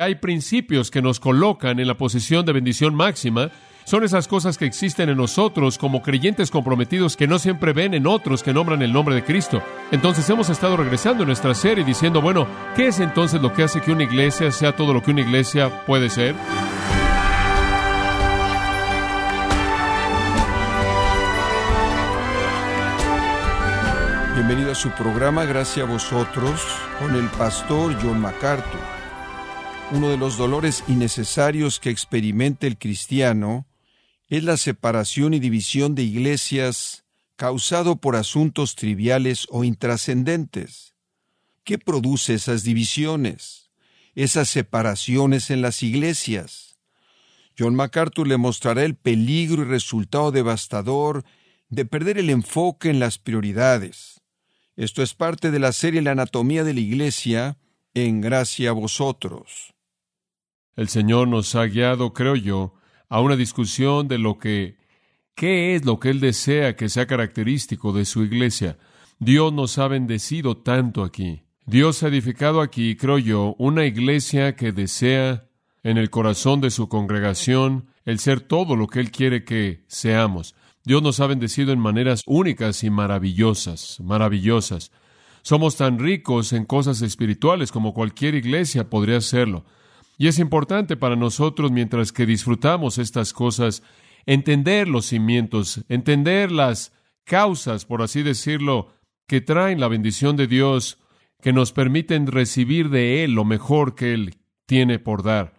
Hay principios que nos colocan en la posición de bendición máxima. Son esas cosas que existen en nosotros como creyentes comprometidos que no siempre ven en otros que nombran el nombre de Cristo. Entonces hemos estado regresando en nuestra serie diciendo, bueno, ¿qué es entonces lo que hace que una iglesia sea todo lo que una iglesia puede ser? Bienvenido a su programa Gracias a vosotros con el pastor John MacArthur. Uno de los dolores innecesarios que experimenta el cristiano es la separación y división de iglesias causado por asuntos triviales o intrascendentes. ¿Qué produce esas divisiones? Esas separaciones en las iglesias. John MacArthur le mostrará el peligro y resultado devastador de perder el enfoque en las prioridades esto es parte de la serie La anatomía de la Iglesia en gracia a vosotros. El Señor nos ha guiado, creo yo, a una discusión de lo que qué es lo que Él desea que sea característico de su Iglesia. Dios nos ha bendecido tanto aquí. Dios ha edificado aquí, creo yo, una iglesia que desea en el corazón de su congregación el ser todo lo que Él quiere que seamos. Dios nos ha bendecido en maneras únicas y maravillosas, maravillosas. Somos tan ricos en cosas espirituales como cualquier iglesia podría serlo. Y es importante para nosotros, mientras que disfrutamos estas cosas, entender los cimientos, entender las causas, por así decirlo, que traen la bendición de Dios, que nos permiten recibir de Él lo mejor que Él tiene por dar.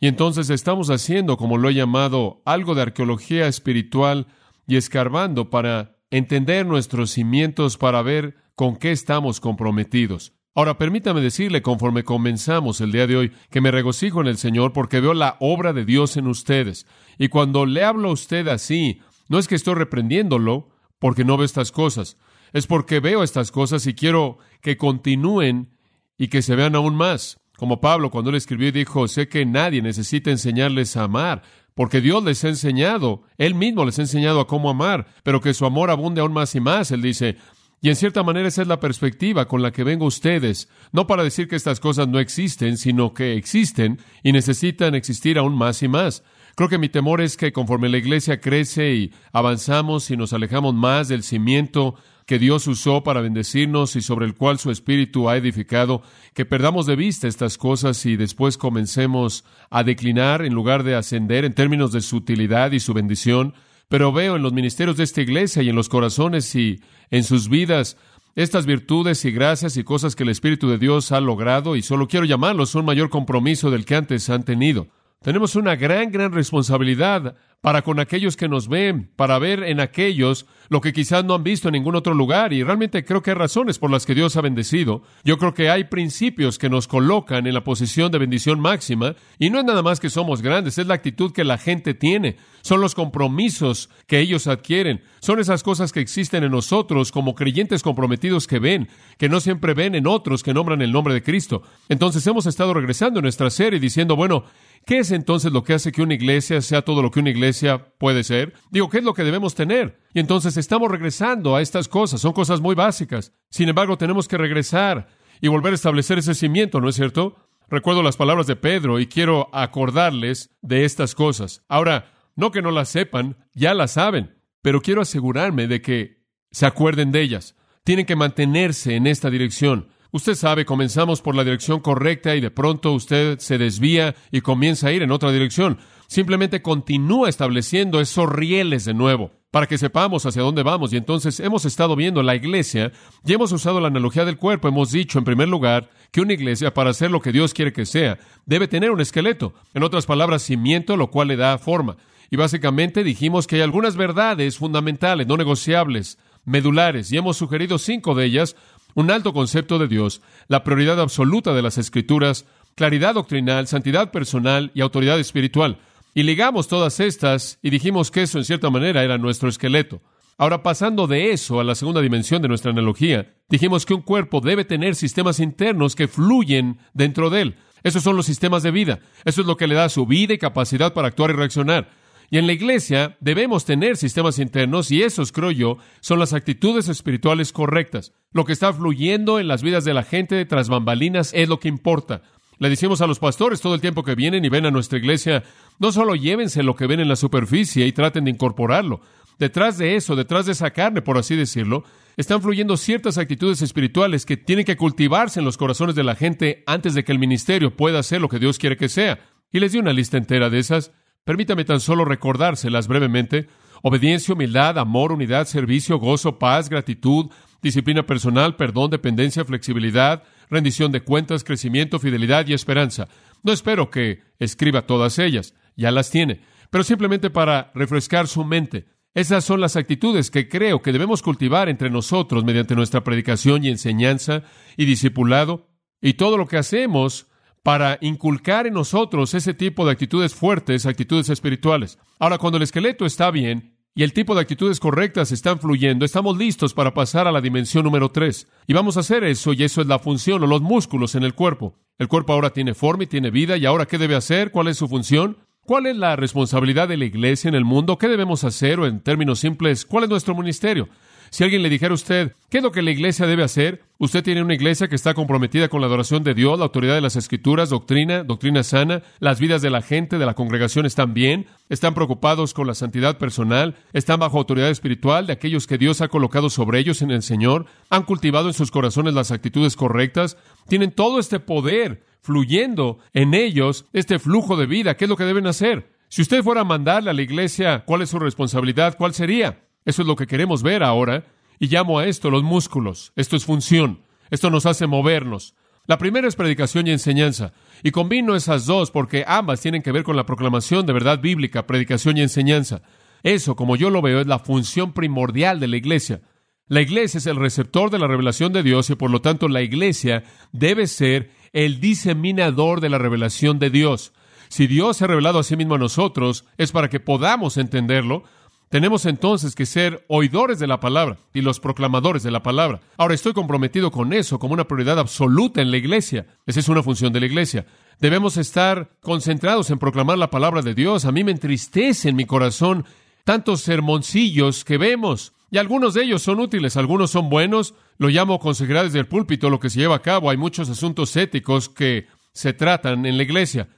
Y entonces estamos haciendo, como lo he llamado, algo de arqueología espiritual y escarbando para entender nuestros cimientos, para ver con qué estamos comprometidos. Ahora, permítame decirle, conforme comenzamos el día de hoy, que me regocijo en el Señor porque veo la obra de Dios en ustedes. Y cuando le hablo a usted así, no es que estoy reprendiéndolo porque no veo estas cosas, es porque veo estas cosas y quiero que continúen y que se vean aún más. Como Pablo cuando él escribió dijo, sé que nadie necesita enseñarles a amar, porque Dios les ha enseñado, Él mismo les ha enseñado a cómo amar, pero que su amor abunde aún más y más. Él dice, y en cierta manera esa es la perspectiva con la que vengo a ustedes, no para decir que estas cosas no existen, sino que existen y necesitan existir aún más y más. Creo que mi temor es que conforme la iglesia crece y avanzamos y nos alejamos más del cimiento que Dios usó para bendecirnos y sobre el cual su Espíritu ha edificado, que perdamos de vista estas cosas y después comencemos a declinar en lugar de ascender en términos de su utilidad y su bendición. Pero veo en los ministerios de esta iglesia y en los corazones y en sus vidas estas virtudes y gracias y cosas que el Espíritu de Dios ha logrado y solo quiero llamarlos un mayor compromiso del que antes han tenido. Tenemos una gran, gran responsabilidad para con aquellos que nos ven, para ver en aquellos lo que quizás no han visto en ningún otro lugar. Y realmente creo que hay razones por las que Dios ha bendecido. Yo creo que hay principios que nos colocan en la posición de bendición máxima. Y no es nada más que somos grandes, es la actitud que la gente tiene. Son los compromisos que ellos adquieren. Son esas cosas que existen en nosotros como creyentes comprometidos que ven, que no siempre ven en otros que nombran el nombre de Cristo. Entonces hemos estado regresando en nuestra serie diciendo, bueno, ¿Qué es entonces lo que hace que una iglesia sea todo lo que una iglesia puede ser? Digo, ¿qué es lo que debemos tener? Y entonces estamos regresando a estas cosas, son cosas muy básicas. Sin embargo, tenemos que regresar y volver a establecer ese cimiento, ¿no es cierto? Recuerdo las palabras de Pedro y quiero acordarles de estas cosas. Ahora, no que no las sepan, ya las saben, pero quiero asegurarme de que se acuerden de ellas. Tienen que mantenerse en esta dirección. Usted sabe, comenzamos por la dirección correcta y de pronto usted se desvía y comienza a ir en otra dirección. Simplemente continúa estableciendo esos rieles de nuevo para que sepamos hacia dónde vamos. Y entonces hemos estado viendo la iglesia y hemos usado la analogía del cuerpo. Hemos dicho, en primer lugar, que una iglesia, para hacer lo que Dios quiere que sea, debe tener un esqueleto. En otras palabras, cimiento, lo cual le da forma. Y básicamente dijimos que hay algunas verdades fundamentales, no negociables, medulares, y hemos sugerido cinco de ellas un alto concepto de Dios, la prioridad absoluta de las Escrituras, claridad doctrinal, santidad personal y autoridad espiritual. Y ligamos todas estas y dijimos que eso en cierta manera era nuestro esqueleto. Ahora, pasando de eso a la segunda dimensión de nuestra analogía, dijimos que un cuerpo debe tener sistemas internos que fluyen dentro de él. Esos son los sistemas de vida. Eso es lo que le da su vida y capacidad para actuar y reaccionar. Y en la iglesia debemos tener sistemas internos y esos, creo yo, son las actitudes espirituales correctas. Lo que está fluyendo en las vidas de la gente tras bambalinas es lo que importa. Le decimos a los pastores todo el tiempo que vienen y ven a nuestra iglesia, no solo llévense lo que ven en la superficie y traten de incorporarlo. Detrás de eso, detrás de esa carne, por así decirlo, están fluyendo ciertas actitudes espirituales que tienen que cultivarse en los corazones de la gente antes de que el ministerio pueda hacer lo que Dios quiere que sea. Y les di una lista entera de esas. Permítame tan solo recordárselas brevemente. Obediencia, humildad, amor, unidad, servicio, gozo, paz, gratitud, disciplina personal, perdón, dependencia, flexibilidad, rendición de cuentas, crecimiento, fidelidad y esperanza. No espero que escriba todas ellas, ya las tiene, pero simplemente para refrescar su mente. Esas son las actitudes que creo que debemos cultivar entre nosotros mediante nuestra predicación y enseñanza y discipulado y todo lo que hacemos para inculcar en nosotros ese tipo de actitudes fuertes, actitudes espirituales. Ahora, cuando el esqueleto está bien y el tipo de actitudes correctas están fluyendo, estamos listos para pasar a la dimensión número tres. Y vamos a hacer eso, y eso es la función o los músculos en el cuerpo. El cuerpo ahora tiene forma y tiene vida, y ahora ¿qué debe hacer? ¿Cuál es su función? ¿Cuál es la responsabilidad de la iglesia en el mundo? ¿Qué debemos hacer? O en términos simples, ¿cuál es nuestro ministerio? Si alguien le dijera a usted, ¿qué es lo que la iglesia debe hacer? Usted tiene una iglesia que está comprometida con la adoración de Dios, la autoridad de las escrituras, doctrina, doctrina sana, las vidas de la gente, de la congregación están bien, están preocupados con la santidad personal, están bajo autoridad espiritual de aquellos que Dios ha colocado sobre ellos en el Señor, han cultivado en sus corazones las actitudes correctas, tienen todo este poder fluyendo en ellos, este flujo de vida, ¿qué es lo que deben hacer? Si usted fuera a mandarle a la iglesia cuál es su responsabilidad, ¿cuál sería? Eso es lo que queremos ver ahora. Y llamo a esto los músculos. Esto es función. Esto nos hace movernos. La primera es predicación y enseñanza. Y combino esas dos porque ambas tienen que ver con la proclamación de verdad bíblica, predicación y enseñanza. Eso, como yo lo veo, es la función primordial de la iglesia. La iglesia es el receptor de la revelación de Dios y por lo tanto la iglesia debe ser el diseminador de la revelación de Dios. Si Dios se ha revelado a sí mismo a nosotros, es para que podamos entenderlo, tenemos entonces que ser oidores de la palabra y los proclamadores de la palabra. Ahora estoy comprometido con eso como una prioridad absoluta en la iglesia. Esa es una función de la iglesia. Debemos estar concentrados en proclamar la palabra de Dios. A mí me entristece en mi corazón tantos sermoncillos que vemos. Y algunos de ellos son útiles, algunos son buenos. Lo llamo consejería desde el púlpito, lo que se lleva a cabo. Hay muchos asuntos éticos que se tratan en la iglesia.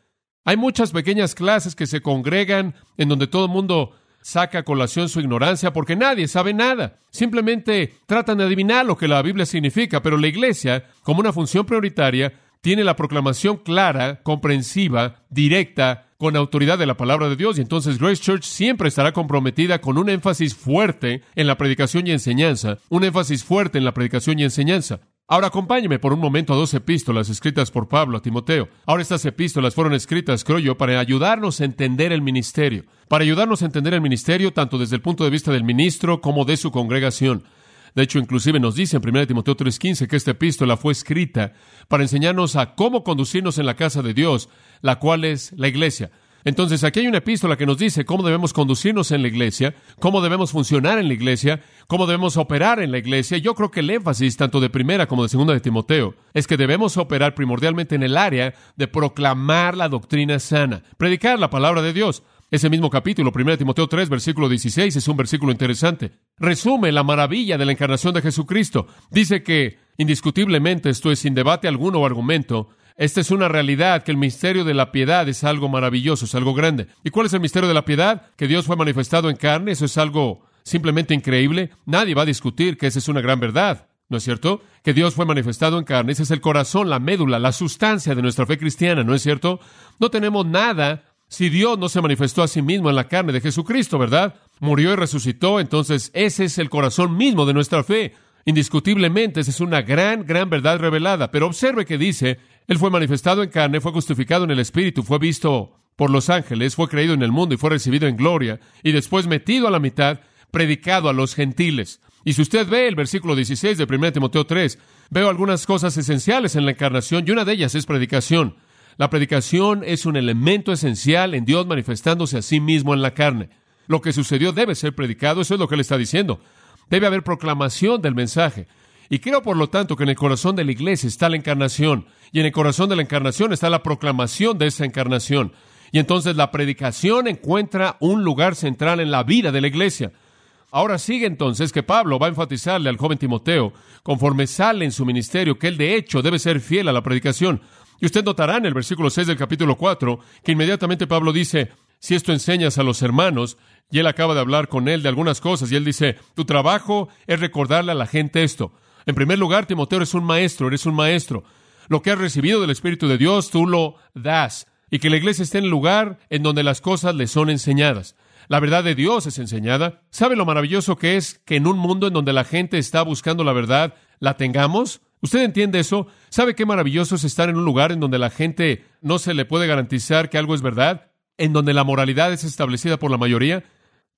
Hay muchas pequeñas clases que se congregan en donde todo el mundo saca a colación su ignorancia porque nadie sabe nada. Simplemente tratan de adivinar lo que la Biblia significa, pero la iglesia, como una función prioritaria, tiene la proclamación clara, comprensiva, directa, con autoridad de la palabra de Dios. Y entonces Grace Church siempre estará comprometida con un énfasis fuerte en la predicación y enseñanza, un énfasis fuerte en la predicación y enseñanza. Ahora acompáñeme por un momento a dos epístolas escritas por Pablo a Timoteo. Ahora estas epístolas fueron escritas, creo yo, para ayudarnos a entender el ministerio, para ayudarnos a entender el ministerio tanto desde el punto de vista del ministro como de su congregación. De hecho, inclusive nos dice en 1 Timoteo 3:15 que esta epístola fue escrita para enseñarnos a cómo conducirnos en la casa de Dios, la cual es la iglesia. Entonces, aquí hay una epístola que nos dice cómo debemos conducirnos en la iglesia, cómo debemos funcionar en la iglesia, cómo debemos operar en la iglesia. Yo creo que el énfasis, tanto de primera como de segunda de Timoteo, es que debemos operar primordialmente en el área de proclamar la doctrina sana, predicar la palabra de Dios. Ese mismo capítulo, 1 Timoteo 3, versículo 16, es un versículo interesante. Resume la maravilla de la encarnación de Jesucristo. Dice que, indiscutiblemente, esto es sin debate alguno o argumento, esta es una realidad, que el misterio de la piedad es algo maravilloso, es algo grande. ¿Y cuál es el misterio de la piedad? Que Dios fue manifestado en carne, eso es algo simplemente increíble. Nadie va a discutir que esa es una gran verdad. ¿No es cierto? Que Dios fue manifestado en carne, ese es el corazón, la médula, la sustancia de nuestra fe cristiana, ¿no es cierto? No tenemos nada si Dios no se manifestó a sí mismo en la carne de Jesucristo, ¿verdad? Murió y resucitó, entonces ese es el corazón mismo de nuestra fe. Indiscutiblemente, esa es una gran, gran verdad revelada. Pero observe que dice, Él fue manifestado en carne, fue justificado en el Espíritu, fue visto por los ángeles, fue creído en el mundo y fue recibido en gloria, y después metido a la mitad, predicado a los gentiles. Y si usted ve el versículo 16 de 1 Timoteo 3, veo algunas cosas esenciales en la encarnación y una de ellas es predicación. La predicación es un elemento esencial en Dios manifestándose a sí mismo en la carne. Lo que sucedió debe ser predicado, eso es lo que él está diciendo. Debe haber proclamación del mensaje. Y creo, por lo tanto, que en el corazón de la iglesia está la encarnación, y en el corazón de la encarnación está la proclamación de esa encarnación. Y entonces la predicación encuentra un lugar central en la vida de la iglesia. Ahora sigue entonces que Pablo va a enfatizarle al joven Timoteo, conforme sale en su ministerio, que él de hecho debe ser fiel a la predicación. Y usted notará en el versículo 6 del capítulo 4 que inmediatamente Pablo dice, si esto enseñas a los hermanos, y él acaba de hablar con él de algunas cosas, y él dice, tu trabajo es recordarle a la gente esto. En primer lugar, Timoteo, eres un maestro, eres un maestro. Lo que has recibido del Espíritu de Dios, tú lo das. Y que la iglesia esté en el lugar en donde las cosas le son enseñadas. La verdad de Dios es enseñada. ¿Sabe lo maravilloso que es que en un mundo en donde la gente está buscando la verdad, la tengamos? ¿Usted entiende eso? ¿Sabe qué maravilloso es estar en un lugar en donde la gente no se le puede garantizar que algo es verdad? En donde la moralidad es establecida por la mayoría,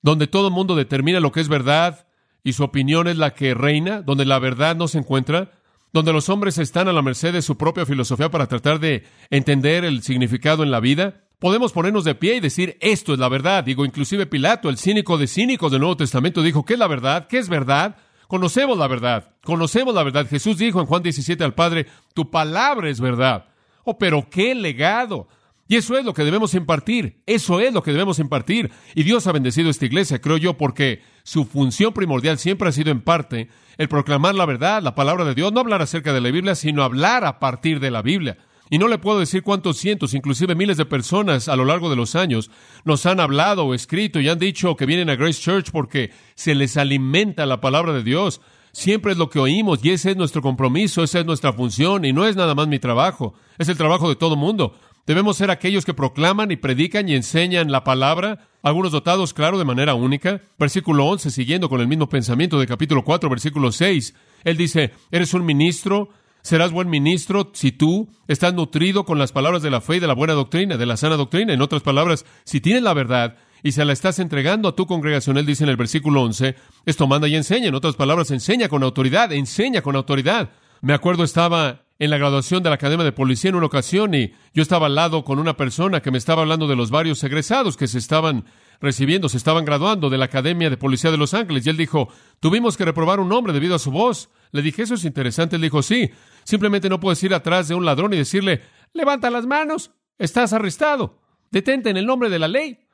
donde todo mundo determina lo que es verdad y su opinión es la que reina, donde la verdad no se encuentra, donde los hombres están a la merced de su propia filosofía para tratar de entender el significado en la vida. Podemos ponernos de pie y decir, esto es la verdad. Digo, inclusive Pilato, el cínico de cínicos del Nuevo Testamento, dijo, ¿qué es la verdad? ¿Qué es verdad? Conocemos la verdad, conocemos la verdad. Jesús dijo en Juan 17 al Padre, tu palabra es verdad. Oh, pero qué legado. Y eso es lo que debemos impartir, eso es lo que debemos impartir. Y Dios ha bendecido esta iglesia, creo yo, porque su función primordial siempre ha sido en parte el proclamar la verdad, la palabra de Dios, no hablar acerca de la Biblia, sino hablar a partir de la Biblia. Y no le puedo decir cuántos cientos, inclusive miles de personas a lo largo de los años nos han hablado o escrito y han dicho que vienen a Grace Church porque se les alimenta la palabra de Dios. Siempre es lo que oímos y ese es nuestro compromiso, esa es nuestra función y no es nada más mi trabajo, es el trabajo de todo mundo. Debemos ser aquellos que proclaman y predican y enseñan la palabra, algunos dotados, claro, de manera única. Versículo 11, siguiendo con el mismo pensamiento de capítulo 4, versículo 6, él dice, eres un ministro Serás buen ministro si tú estás nutrido con las palabras de la fe y de la buena doctrina, de la sana doctrina. En otras palabras, si tienes la verdad y se la estás entregando a tu congregación, él dice en el versículo 11, esto manda y enseña. En otras palabras, enseña con autoridad, enseña con autoridad. Me acuerdo estaba en la graduación de la Academia de Policía en una ocasión y yo estaba al lado con una persona que me estaba hablando de los varios egresados que se estaban recibiendo, se estaban graduando de la Academia de Policía de Los Ángeles. Y él dijo, tuvimos que reprobar un hombre debido a su voz. Le dije, eso es interesante. Él dijo, sí, simplemente no puedes ir atrás de un ladrón y decirle, levanta las manos, estás arrestado, detente en el nombre de la ley.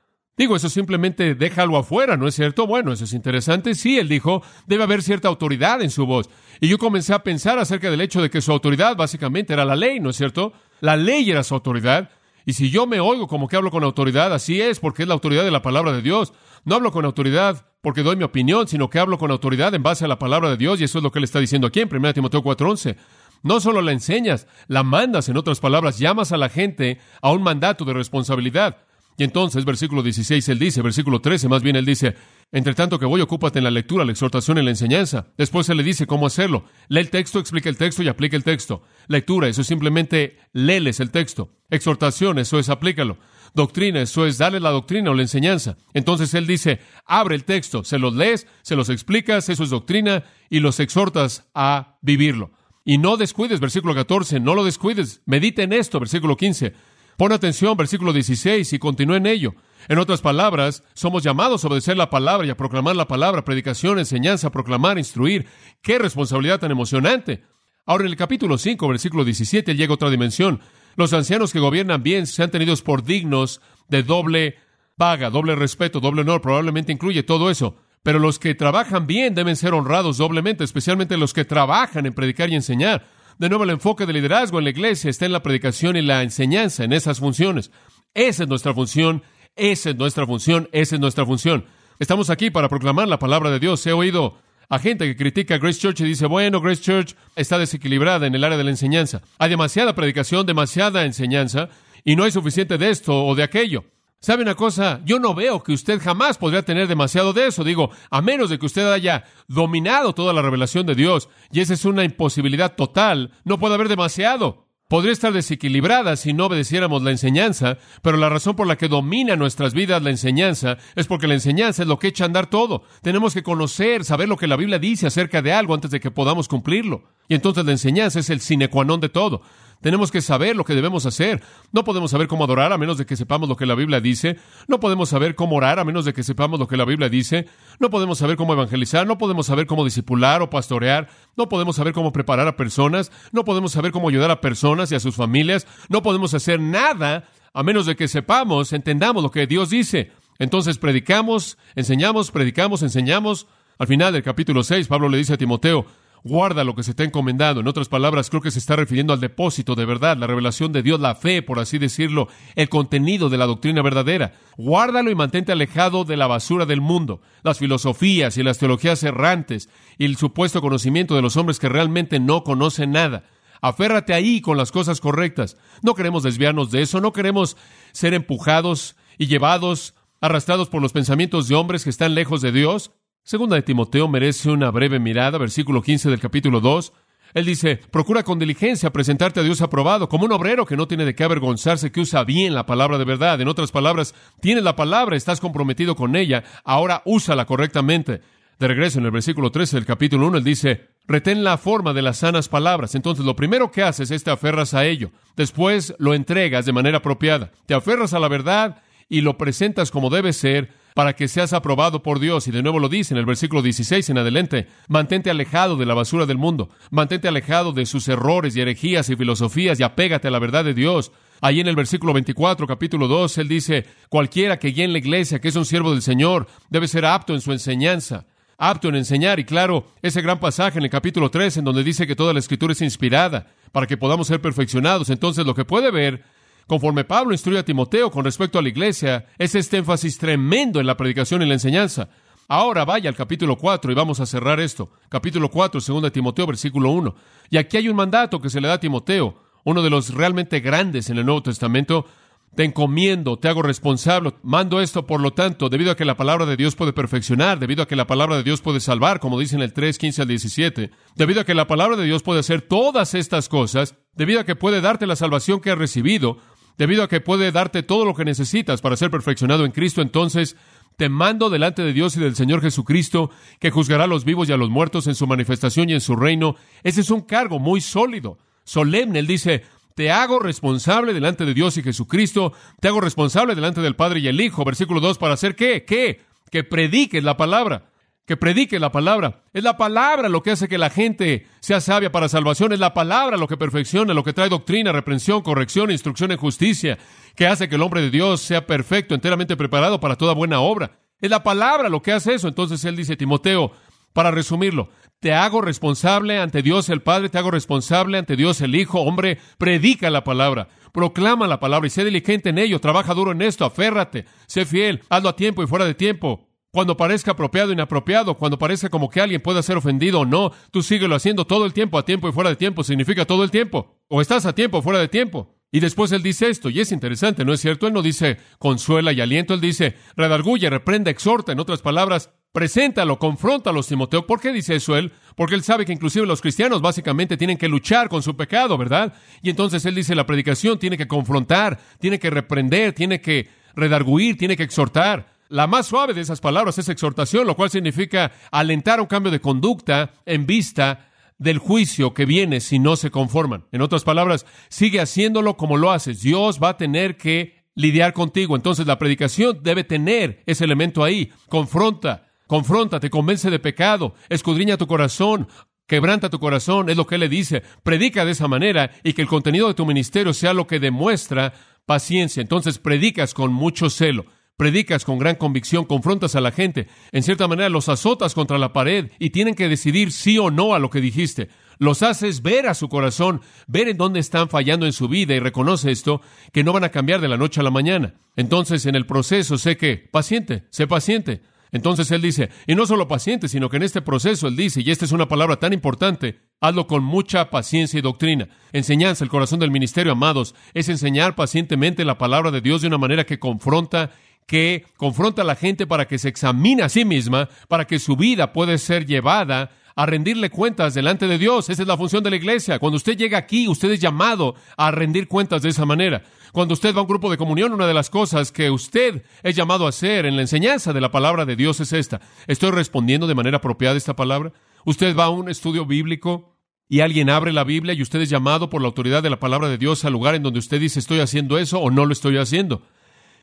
Digo, eso simplemente déjalo afuera, ¿no es cierto? Bueno, eso es interesante. Sí, él dijo, debe haber cierta autoridad en su voz. Y yo comencé a pensar acerca del hecho de que su autoridad básicamente era la ley, ¿no es cierto? La ley era su autoridad. Y si yo me oigo como que hablo con autoridad, así es, porque es la autoridad de la palabra de Dios. No hablo con autoridad porque doy mi opinión, sino que hablo con autoridad en base a la palabra de Dios, y eso es lo que él está diciendo aquí en 1 Timoteo 4:11. No solo la enseñas, la mandas, en otras palabras, llamas a la gente a un mandato de responsabilidad. Y entonces, versículo 16, él dice, versículo 13, más bien él dice, entre tanto que voy, ocúpate en la lectura, la exhortación y la enseñanza. Después se le dice cómo hacerlo. Lee el texto, explica el texto y aplica el texto. Lectura, eso es simplemente léeles el texto. Exhortación, eso es aplícalo. Doctrina, eso es darle la doctrina o la enseñanza. Entonces él dice, abre el texto, se los lees, se los explicas, eso es doctrina y los exhortas a vivirlo. Y no descuides, versículo 14, no lo descuides, medita en esto, versículo 15. Pon atención, versículo 16, y continúa en ello. En otras palabras, somos llamados a obedecer la palabra y a proclamar la palabra, predicación, enseñanza, proclamar, instruir. ¡Qué responsabilidad tan emocionante! Ahora en el capítulo 5, versículo 17, llega otra dimensión. Los ancianos que gobiernan bien sean tenidos por dignos de doble paga, doble respeto, doble honor, probablemente incluye todo eso. Pero los que trabajan bien deben ser honrados doblemente, especialmente los que trabajan en predicar y enseñar. De nuevo, el enfoque de liderazgo en la iglesia está en la predicación y la enseñanza, en esas funciones. Esa es nuestra función esa es nuestra función, esa es nuestra función. Estamos aquí para proclamar la palabra de Dios. He oído a gente que critica a Grace Church y dice, bueno, Grace Church está desequilibrada en el área de la enseñanza. Hay demasiada predicación, demasiada enseñanza, y no hay suficiente de esto o de aquello. ¿Sabe una cosa? Yo no veo que usted jamás podría tener demasiado de eso. Digo, a menos de que usted haya dominado toda la revelación de Dios, y esa es una imposibilidad total, no puede haber demasiado podría estar desequilibrada si no obedeciéramos la enseñanza, pero la razón por la que domina nuestras vidas la enseñanza es porque la enseñanza es lo que echa a andar todo. Tenemos que conocer, saber lo que la Biblia dice acerca de algo antes de que podamos cumplirlo. Y entonces la enseñanza es el sine qua non de todo. Tenemos que saber lo que debemos hacer. No podemos saber cómo adorar a menos de que sepamos lo que la Biblia dice. No podemos saber cómo orar a menos de que sepamos lo que la Biblia dice. No podemos saber cómo evangelizar. No podemos saber cómo discipular o pastorear. No podemos saber cómo preparar a personas. No podemos saber cómo ayudar a personas y a sus familias. No podemos hacer nada a menos de que sepamos, entendamos lo que Dios dice. Entonces predicamos, enseñamos, predicamos, enseñamos. Al final del capítulo 6, Pablo le dice a Timoteo, Guarda lo que se te ha encomendado. En otras palabras, creo que se está refiriendo al depósito de verdad, la revelación de Dios, la fe, por así decirlo, el contenido de la doctrina verdadera. Guárdalo y mantente alejado de la basura del mundo, las filosofías y las teologías errantes y el supuesto conocimiento de los hombres que realmente no conocen nada. Aférrate ahí con las cosas correctas. No queremos desviarnos de eso, no queremos ser empujados y llevados, arrastrados por los pensamientos de hombres que están lejos de Dios. Segunda de Timoteo merece una breve mirada, versículo 15 del capítulo 2. Él dice, procura con diligencia presentarte a Dios aprobado, como un obrero que no tiene de qué avergonzarse, que usa bien la palabra de verdad. En otras palabras, tienes la palabra, estás comprometido con ella, ahora úsala correctamente. De regreso en el versículo 13 del capítulo 1, él dice, retén la forma de las sanas palabras. Entonces lo primero que haces es te aferras a ello. Después lo entregas de manera apropiada. Te aferras a la verdad y lo presentas como debe ser para que seas aprobado por Dios. Y de nuevo lo dice en el versículo 16 en adelante, mantente alejado de la basura del mundo, mantente alejado de sus errores y herejías y filosofías y apégate a la verdad de Dios. Ahí en el versículo 24, capítulo 2, él dice, cualquiera que guíe en la iglesia, que es un siervo del Señor, debe ser apto en su enseñanza, apto en enseñar. Y claro, ese gran pasaje en el capítulo 3, en donde dice que toda la escritura es inspirada para que podamos ser perfeccionados. Entonces, lo que puede ver conforme Pablo instruye a Timoteo con respecto a la iglesia, es este énfasis tremendo en la predicación y la enseñanza. Ahora vaya al capítulo 4 y vamos a cerrar esto. Capítulo 4, 2 Timoteo, versículo 1. Y aquí hay un mandato que se le da a Timoteo, uno de los realmente grandes en el Nuevo Testamento. Te encomiendo, te hago responsable. Mando esto, por lo tanto, debido a que la palabra de Dios puede perfeccionar, debido a que la palabra de Dios puede salvar, como dice en el 3, 15 al 17, debido a que la palabra de Dios puede hacer todas estas cosas, debido a que puede darte la salvación que has recibido, debido a que puede darte todo lo que necesitas para ser perfeccionado en Cristo, entonces te mando delante de Dios y del Señor Jesucristo, que juzgará a los vivos y a los muertos en su manifestación y en su reino. Ese es un cargo muy sólido, solemne. Él dice, te hago responsable delante de Dios y Jesucristo, te hago responsable delante del Padre y el Hijo. Versículo 2, para hacer qué? ¿Qué? Que prediques la palabra que predique la palabra. Es la palabra lo que hace que la gente sea sabia para salvación. Es la palabra lo que perfecciona, lo que trae doctrina, reprensión, corrección, instrucción en justicia, que hace que el hombre de Dios sea perfecto, enteramente preparado para toda buena obra. Es la palabra lo que hace eso. Entonces él dice, Timoteo, para resumirlo, te hago responsable ante Dios el Padre, te hago responsable ante Dios el Hijo. Hombre, predica la palabra, proclama la palabra y sé diligente en ello, trabaja duro en esto, aférrate, sé fiel, hazlo a tiempo y fuera de tiempo cuando parezca apropiado inapropiado, cuando parezca como que alguien pueda ser ofendido o no, tú síguelo haciendo todo el tiempo, a tiempo y fuera de tiempo, significa todo el tiempo. O estás a tiempo fuera de tiempo. Y después él dice esto, y es interesante, ¿no es cierto? Él no dice consuela y aliento, él dice redarguye, reprende, exhorta, en otras palabras, preséntalo, confróntalo, Timoteo. ¿Por qué dice eso él? Porque él sabe que inclusive los cristianos básicamente tienen que luchar con su pecado, ¿verdad? Y entonces él dice la predicación tiene que confrontar, tiene que reprender, tiene que redarguir, tiene que exhortar. La más suave de esas palabras es exhortación, lo cual significa alentar un cambio de conducta en vista del juicio que viene si no se conforman. En otras palabras, sigue haciéndolo como lo haces. Dios va a tener que lidiar contigo. Entonces la predicación debe tener ese elemento ahí. Confronta, confronta, te convence de pecado, escudriña tu corazón, quebranta tu corazón, es lo que él le dice. Predica de esa manera y que el contenido de tu ministerio sea lo que demuestra paciencia. Entonces predicas con mucho celo predicas con gran convicción, confrontas a la gente, en cierta manera los azotas contra la pared y tienen que decidir sí o no a lo que dijiste. Los haces ver a su corazón, ver en dónde están fallando en su vida y reconoce esto, que no van a cambiar de la noche a la mañana. Entonces, en el proceso, sé que, paciente, sé paciente. Entonces él dice, y no solo paciente, sino que en este proceso él dice, y esta es una palabra tan importante, hazlo con mucha paciencia y doctrina. Enseñanza, el corazón del ministerio, amados, es enseñar pacientemente la palabra de Dios de una manera que confronta que confronta a la gente para que se examine a sí misma, para que su vida pueda ser llevada a rendirle cuentas delante de Dios. Esa es la función de la iglesia. Cuando usted llega aquí, usted es llamado a rendir cuentas de esa manera. Cuando usted va a un grupo de comunión, una de las cosas que usted es llamado a hacer en la enseñanza de la palabra de Dios es esta. ¿Estoy respondiendo de manera apropiada esta palabra? Usted va a un estudio bíblico y alguien abre la Biblia y usted es llamado por la autoridad de la palabra de Dios al lugar en donde usted dice estoy haciendo eso o no lo estoy haciendo.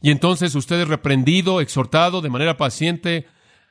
Y entonces usted es reprendido, exhortado de manera paciente,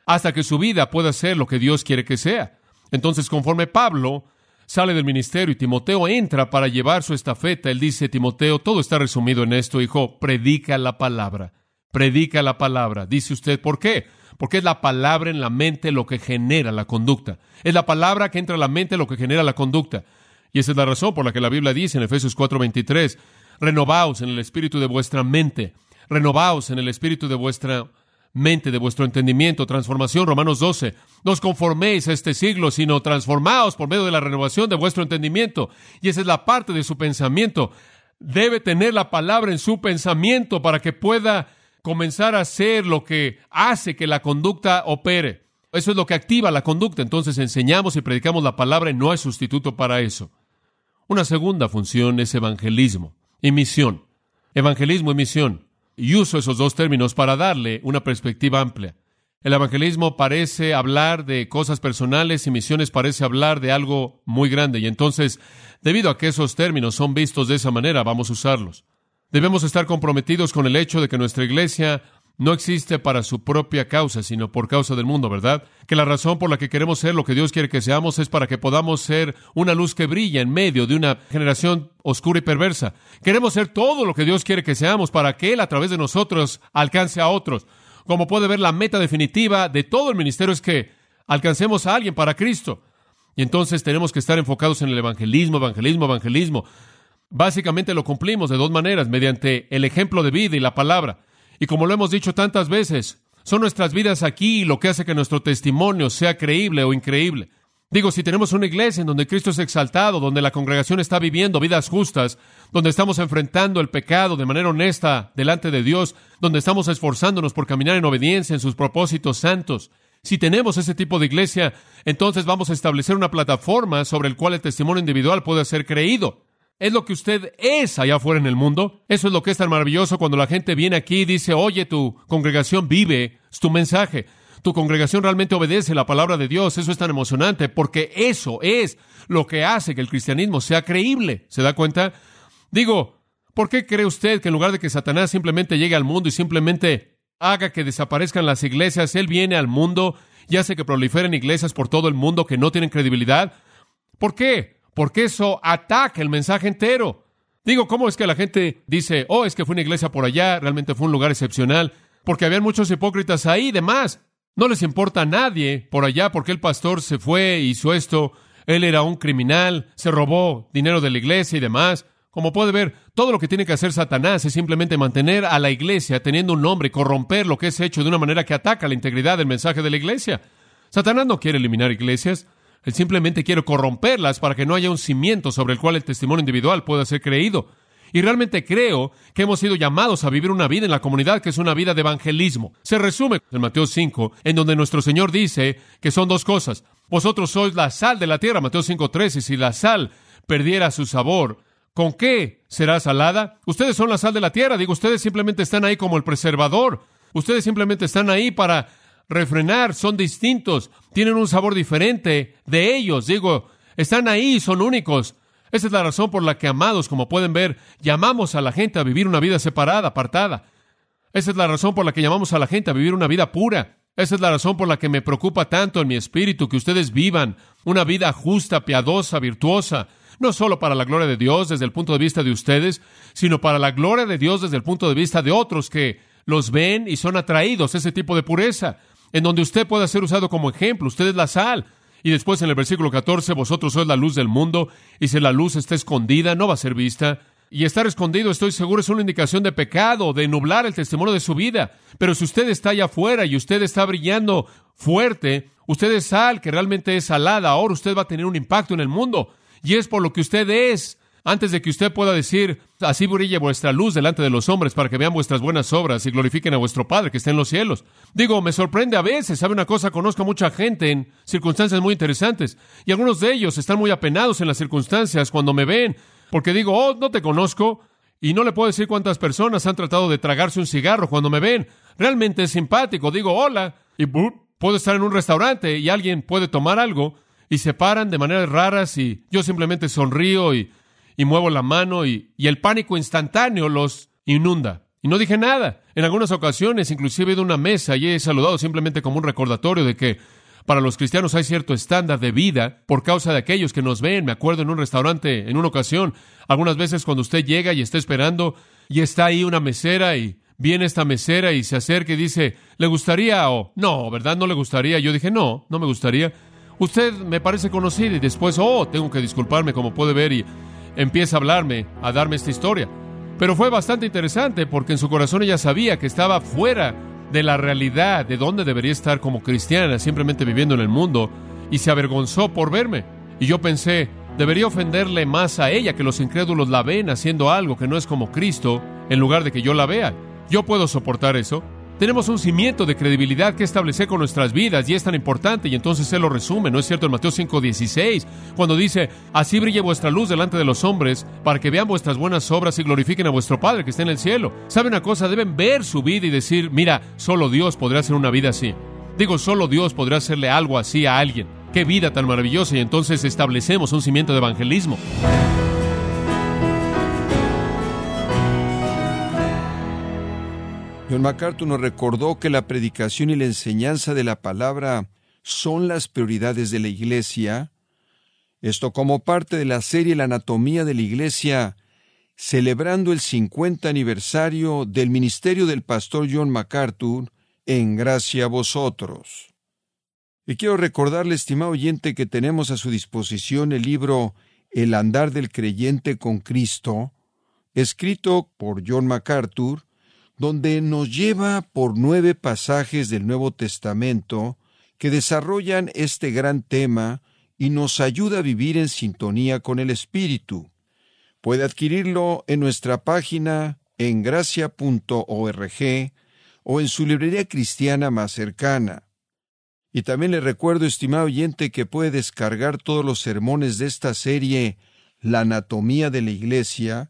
hasta que su vida pueda ser lo que Dios quiere que sea. Entonces, conforme Pablo sale del ministerio y Timoteo entra para llevar su estafeta, él dice, Timoteo, todo está resumido en esto, hijo, predica la palabra, predica la palabra. Dice usted, ¿por qué? porque es la palabra en la mente lo que genera la conducta. Es la palabra que entra a la mente lo que genera la conducta. Y esa es la razón por la que la Biblia dice en Efesios 4:23, renovaos en el espíritu de vuestra mente, renovaos en el espíritu de vuestra mente, de vuestro entendimiento, transformación, Romanos 12, no os conforméis a este siglo, sino transformaos por medio de la renovación de vuestro entendimiento. Y esa es la parte de su pensamiento. Debe tener la palabra en su pensamiento para que pueda comenzar a hacer lo que hace que la conducta opere. Eso es lo que activa la conducta. Entonces enseñamos y predicamos la palabra y no hay sustituto para eso. Una segunda función es evangelismo y misión. Evangelismo y misión. Y uso esos dos términos para darle una perspectiva amplia. El evangelismo parece hablar de cosas personales y misiones parece hablar de algo muy grande. Y entonces, debido a que esos términos son vistos de esa manera, vamos a usarlos. Debemos estar comprometidos con el hecho de que nuestra iglesia no existe para su propia causa, sino por causa del mundo, ¿verdad? Que la razón por la que queremos ser lo que Dios quiere que seamos es para que podamos ser una luz que brilla en medio de una generación oscura y perversa. Queremos ser todo lo que Dios quiere que seamos para que Él a través de nosotros alcance a otros. Como puede ver, la meta definitiva de todo el ministerio es que alcancemos a alguien para Cristo. Y entonces tenemos que estar enfocados en el evangelismo, evangelismo, evangelismo. Básicamente lo cumplimos de dos maneras, mediante el ejemplo de vida y la palabra. Y como lo hemos dicho tantas veces, son nuestras vidas aquí lo que hace que nuestro testimonio sea creíble o increíble. Digo, si tenemos una iglesia en donde Cristo es exaltado, donde la congregación está viviendo vidas justas, donde estamos enfrentando el pecado de manera honesta delante de Dios, donde estamos esforzándonos por caminar en obediencia en sus propósitos santos, si tenemos ese tipo de iglesia, entonces vamos a establecer una plataforma sobre el cual el testimonio individual puede ser creído. Es lo que usted es allá afuera en el mundo. Eso es lo que es tan maravilloso cuando la gente viene aquí y dice, oye, tu congregación vive, es tu mensaje. Tu congregación realmente obedece la palabra de Dios. Eso es tan emocionante porque eso es lo que hace que el cristianismo sea creíble. ¿Se da cuenta? Digo, ¿por qué cree usted que en lugar de que Satanás simplemente llegue al mundo y simplemente haga que desaparezcan las iglesias, él viene al mundo y hace que proliferen iglesias por todo el mundo que no tienen credibilidad? ¿Por qué? Porque eso ataca el mensaje entero. Digo, ¿cómo es que la gente dice, oh, es que fue una iglesia por allá, realmente fue un lugar excepcional, porque habían muchos hipócritas ahí y demás? No les importa a nadie por allá porque el pastor se fue, hizo esto, él era un criminal, se robó dinero de la iglesia y demás. Como puede ver, todo lo que tiene que hacer Satanás es simplemente mantener a la iglesia teniendo un nombre y corromper lo que es hecho de una manera que ataca la integridad del mensaje de la iglesia. Satanás no quiere eliminar iglesias, él simplemente quiere corromperlas para que no haya un cimiento sobre el cual el testimonio individual pueda ser creído. Y realmente creo que hemos sido llamados a vivir una vida en la comunidad que es una vida de evangelismo. Se resume en Mateo 5, en donde nuestro Señor dice que son dos cosas. Vosotros sois la sal de la tierra, Mateo 5.3, y si la sal perdiera su sabor, ¿con qué será salada? Ustedes son la sal de la tierra, digo, ustedes simplemente están ahí como el preservador. Ustedes simplemente están ahí para refrenar, son distintos, tienen un sabor diferente de ellos. Digo, están ahí, son únicos. Esa es la razón por la que, amados, como pueden ver, llamamos a la gente a vivir una vida separada, apartada. Esa es la razón por la que llamamos a la gente a vivir una vida pura. Esa es la razón por la que me preocupa tanto en mi espíritu que ustedes vivan una vida justa, piadosa, virtuosa, no solo para la gloria de Dios desde el punto de vista de ustedes, sino para la gloria de Dios desde el punto de vista de otros que los ven y son atraídos a ese tipo de pureza en donde usted pueda ser usado como ejemplo. Usted es la sal. Y después en el versículo 14, vosotros sois la luz del mundo, y si la luz está escondida, no va a ser vista. Y estar escondido, estoy seguro, es una indicación de pecado, de nublar el testimonio de su vida. Pero si usted está allá afuera y usted está brillando fuerte, usted es sal que realmente es salada, ahora usted va a tener un impacto en el mundo. Y es por lo que usted es antes de que usted pueda decir, así brille vuestra luz delante de los hombres para que vean vuestras buenas obras y glorifiquen a vuestro Padre que está en los cielos. Digo, me sorprende a veces, ¿sabe una cosa? Conozco a mucha gente en circunstancias muy interesantes y algunos de ellos están muy apenados en las circunstancias cuando me ven, porque digo, oh, no te conozco y no le puedo decir cuántas personas han tratado de tragarse un cigarro cuando me ven. Realmente es simpático, digo, hola, y puedo estar en un restaurante y alguien puede tomar algo y se paran de maneras raras y yo simplemente sonrío y y muevo la mano y, el pánico instantáneo los inunda. Y no dije nada. En algunas ocasiones, inclusive he ido una mesa y he saludado simplemente como un recordatorio de que para los cristianos hay cierto estándar de vida por causa de aquellos que nos ven. Me acuerdo en un restaurante, en una ocasión, algunas veces cuando usted llega y está esperando y está ahí una mesera y viene esta mesera y se acerca y dice, ¿le gustaría o no, verdad? No le gustaría. Yo dije, no, no me gustaría. Usted me parece conocido y después, oh, tengo que disculparme como puede ver y empieza a hablarme, a darme esta historia. Pero fue bastante interesante porque en su corazón ella sabía que estaba fuera de la realidad de dónde debería estar como cristiana, simplemente viviendo en el mundo, y se avergonzó por verme. Y yo pensé, debería ofenderle más a ella que los incrédulos la ven haciendo algo que no es como Cristo, en lugar de que yo la vea. Yo puedo soportar eso. Tenemos un cimiento de credibilidad que establecer con nuestras vidas y es tan importante y entonces Él lo resume, ¿no es cierto? En Mateo 5:16, cuando dice, así brille vuestra luz delante de los hombres para que vean vuestras buenas obras y glorifiquen a vuestro Padre que está en el cielo. ¿Sabe una cosa? Deben ver su vida y decir, mira, solo Dios podrá hacer una vida así. Digo, solo Dios podrá hacerle algo así a alguien. Qué vida tan maravillosa y entonces establecemos un cimiento de evangelismo. John MacArthur nos recordó que la predicación y la enseñanza de la palabra son las prioridades de la Iglesia. Esto como parte de la serie La anatomía de la Iglesia, celebrando el 50 aniversario del ministerio del pastor John MacArthur, en gracia a vosotros. Y quiero recordarle, estimado oyente, que tenemos a su disposición el libro El andar del creyente con Cristo, escrito por John MacArthur, donde nos lleva por nueve pasajes del Nuevo Testamento que desarrollan este gran tema y nos ayuda a vivir en sintonía con el Espíritu. Puede adquirirlo en nuestra página en gracia.org o en su librería cristiana más cercana. Y también le recuerdo, estimado oyente, que puede descargar todos los sermones de esta serie La anatomía de la Iglesia,